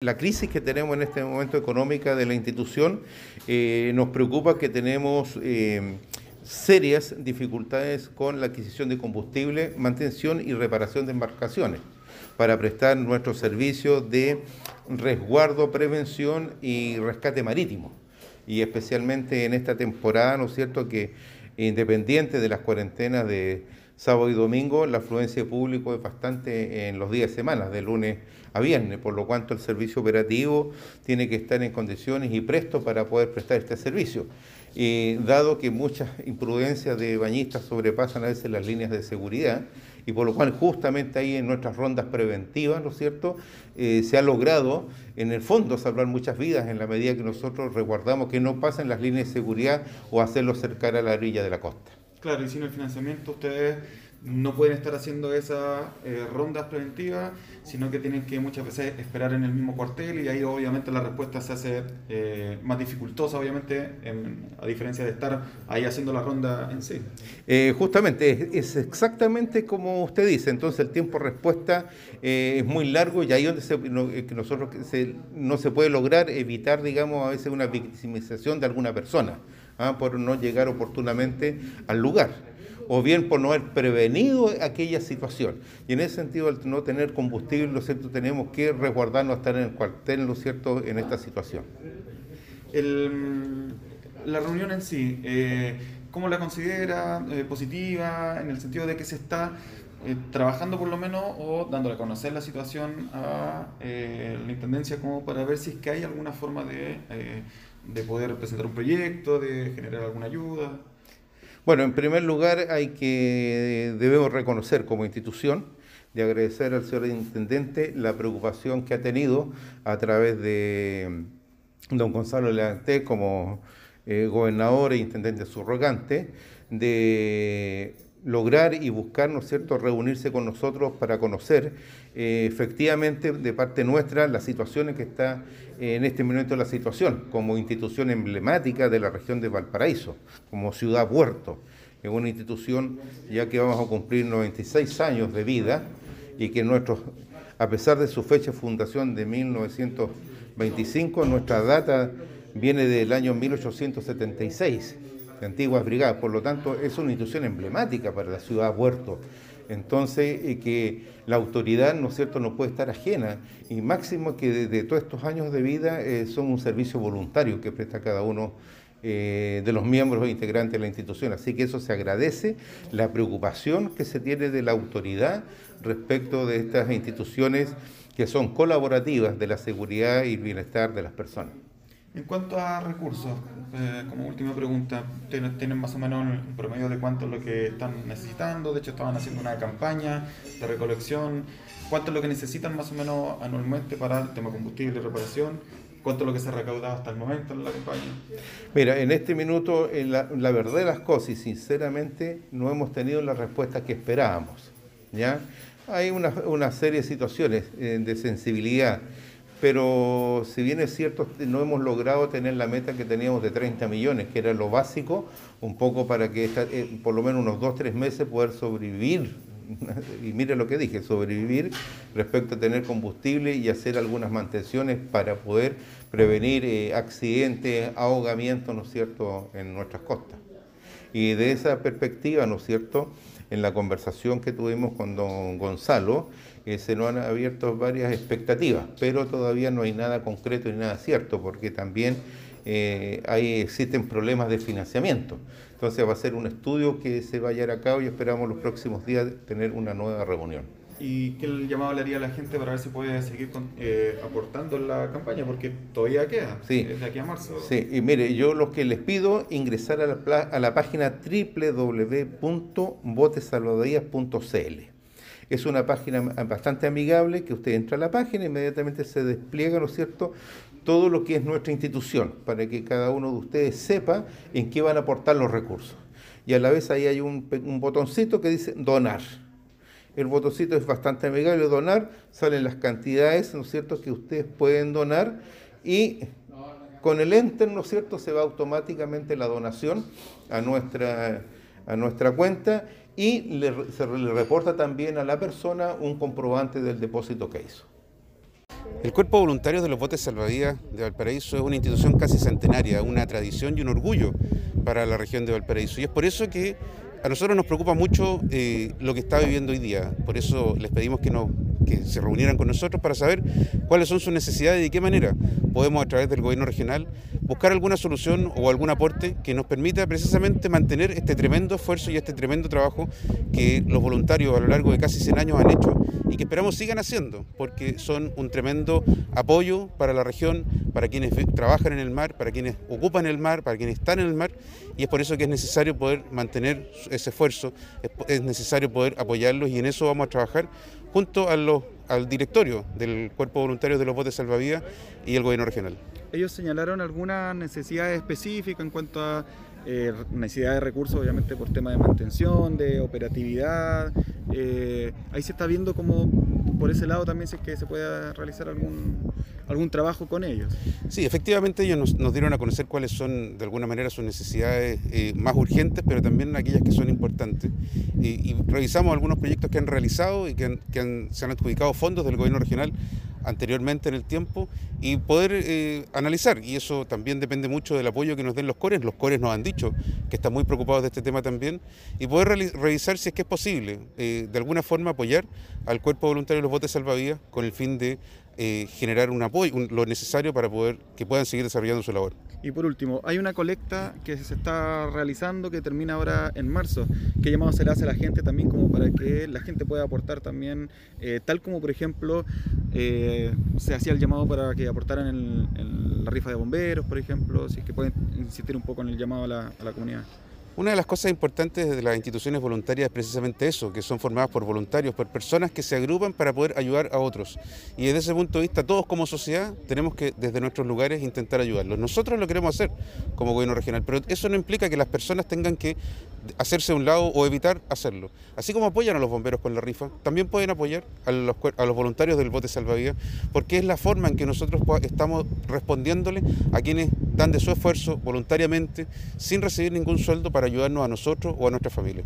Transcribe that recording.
La crisis que tenemos en este momento económica de la institución eh, nos preocupa que tenemos eh, serias dificultades con la adquisición de combustible, mantención y reparación de embarcaciones para prestar nuestro servicio de resguardo, prevención y rescate marítimo. Y especialmente en esta temporada, ¿no es cierto?, que independiente de las cuarentenas de sábado y domingo, la afluencia de público es bastante en los días de semana, de lunes a viernes, por lo cuanto el servicio operativo tiene que estar en condiciones y presto para poder prestar este servicio. Dado que muchas imprudencias de bañistas sobrepasan a veces las líneas de seguridad, y por lo cual justamente ahí en nuestras rondas preventivas, ¿no es cierto?, eh, se ha logrado en el fondo salvar muchas vidas en la medida que nosotros resguardamos que no pasen las líneas de seguridad o hacerlos cercar a la orilla de la costa. Claro, y sin el financiamiento ustedes no pueden estar haciendo esas eh, rondas preventivas, sino que tienen que muchas veces esperar en el mismo cuartel y ahí obviamente la respuesta se hace eh, más dificultosa, obviamente, a diferencia de estar ahí haciendo la ronda en sí. Eh, justamente, es, exactamente como usted dice, entonces el tiempo de respuesta es muy largo y ahí donde se, nosotros no se puede lograr evitar, digamos, a veces una victimización de alguna persona. ¿Ah? por no llegar oportunamente al lugar o bien por no haber prevenido aquella situación. Y en ese sentido, al no tener combustible, ¿lo cierto?, tenemos que resguardarnos, estar en el cuartel, ¿lo cierto?, en esta situación. la reunión en sí, eh, ¿cómo la considera? Eh, ¿Positiva? En el sentido de que se está eh, trabajando por lo menos o dándole a conocer la situación a la Intendencia como para ver si es que hay alguna forma de de poder presentar un proyecto, de generar alguna ayuda? Bueno, en primer lugar hay que debemos reconocer como institución de agradecer al señor intendente la preocupación que ha tenido a través de don Gonzalo Leante como eh, gobernador e intendente subrogante de lograr y buscar, ¿no es cierto?, reunirse con nosotros para conocer eh, efectivamente de parte nuestra las situaciones que está en este momento la situación como institución emblemática de la región de Valparaíso, como ciudad puerto. Es una institución ya que vamos a cumplir 96 años de vida y que nuestros, a pesar de su fecha de fundación de 1925, nuestra data viene del año 1876 de antiguas brigadas, por lo tanto es una institución emblemática para la ciudad Puerto. Entonces, eh, que la autoridad, ¿no es cierto?, no puede estar ajena. Y máximo que de, todos estos años de vida eh, son un servicio voluntario que presta cada uno eh, de los miembros e integrantes de la institución. Así que eso se agradece, la preocupación que se tiene de la autoridad respecto de estas instituciones que son colaborativas de la seguridad y bienestar de las personas. En cuanto a recursos, eh, como última pregunta, ¿tienen más o menos un promedio de cuánto es lo que están necesitando? De hecho, estaban haciendo una campaña de recolección. ¿Cuánto es lo que necesitan más o menos anualmente para el tema combustible y reparación? ¿Cuánto es lo que se ha recaudado hasta el momento en la campaña? Mira, en este minuto, en la, verdad de las cosas, y sinceramente, no hemos tenido la respuesta que esperábamos. ¿ya? Hay una, una serie de situaciones eh, de sensibilidad pero si bien es cierto, no hemos logrado tener la meta que teníamos de 30 millones, que era lo básico, un poco para que eh, por lo menos unos dos, tres meses poder sobrevivir. Y mire lo que dije, sobrevivir respecto a tener combustible y hacer algunas mantenciones para poder prevenir eh, accidentes, ahogamientos, ¿no es cierto?, en nuestras costas. Y de esa perspectiva, ¿no es cierto?, en la conversación que tuvimos con don Gonzalo, eh, se nos han abierto varias expectativas, pero todavía no hay nada concreto ni nada cierto, porque también eh, hay, existen problemas de financiamiento. Entonces va a ser un estudio que se va a llevar a cabo y esperamos los próximos días tener una nueva reunión. ¿Y qué llamado le haría a la gente para ver si puede seguir eh, aportando en la campaña? Porque todavía queda, sí. desde aquí a marzo. Sí, y mire, yo lo que les pido, ingresar a la, a la página www.botesalvadías.cl. Es una página bastante amigable que usted entra a la página e inmediatamente se despliega, ¿no es cierto?, todo lo que es nuestra institución, para que cada uno de ustedes sepa en qué van a aportar los recursos. Y a la vez ahí hay un, un botoncito que dice donar el botoncito es bastante amigable, donar, salen las cantidades, ¿no es cierto?, que ustedes pueden donar y con el enter, ¿no es cierto?, se va automáticamente la donación a nuestra, a nuestra cuenta y se le reporta también a la persona un comprobante del depósito que hizo. El Cuerpo Voluntario de los Botes Salvavidas de Valparaíso es una institución casi centenaria, una tradición y un orgullo para la región de Valparaíso. Y es por eso que a nosotros nos preocupa mucho eh, lo que está viviendo hoy día. Por eso les pedimos que, no, que se reunieran con nosotros para saber cuáles son sus necesidades y de qué manera podemos a través del gobierno regional buscar alguna solución o algún aporte que nos permita precisamente mantener este tremendo esfuerzo y este tremendo trabajo que los voluntarios a lo largo de casi 100 años han hecho y que esperamos sigan haciendo, porque son un tremendo apoyo para la región, para quienes trabajan en el mar, para quienes ocupan el mar, para quienes están en el mar, y es por eso que es necesario poder mantener ese esfuerzo, es necesario poder apoyarlos y en eso vamos a trabajar junto a los, al directorio del Cuerpo Voluntario de los Botes Salvavidas y el Gobierno Regional. Ellos señalaron algunas necesidades específicas en cuanto a eh, necesidad de recursos, obviamente por tema de mantención, de operatividad. Eh, ahí se está viendo cómo por ese lado también si es que se puede realizar algún, algún trabajo con ellos. Sí, efectivamente ellos nos, dieron a conocer cuáles son de alguna manera sus necesidades eh, más urgentes, pero también aquellas que son importantes. Y, revisamos algunos proyectos que han realizado y que, se han adjudicado fondos del gobierno regional anteriormente en el tiempo y poder eh, analizar. Y eso también depende mucho del apoyo que nos den los cores. Los cores nos han dicho que están muy preocupados de este tema también. Y poder revisar si es que es posible, eh, de alguna forma, apoyar al cuerpo voluntario de los botes salvavidas con el fin de eh, generar un apoyo, lo necesario para poder que puedan seguir desarrollando su labor. Y por último, hay una colecta que se está realizando que termina ahora en marzo. ¿Qué llamado se le hace a la gente también como para que la gente pueda aportar también, eh, tal como por ejemplo eh, se hacía el llamado para que aportaran en, la rifa de bomberos, por ejemplo, si es que pueden insistir un poco en el llamado a la comunidad? Una de las cosas importantes de las instituciones voluntarias es precisamente eso, que son formadas por voluntarios, por personas que se agrupan para poder ayudar a otros. Y desde ese punto de vista, todos como sociedad tenemos que desde nuestros lugares intentar ayudarlos. Nosotros lo queremos hacer como gobierno regional, pero eso no implica que las personas tengan que hacerse a un lado o evitar hacerlo. Así como apoyan a los bomberos con la rifa, también pueden apoyar a los, a los voluntarios del bote salvavidas, porque es la forma en que nosotros estamos respondiéndole a quienes dan de su esfuerzo voluntariamente, sin recibir ningún sueldo para ayudarnos a nosotros o a nuestra familia.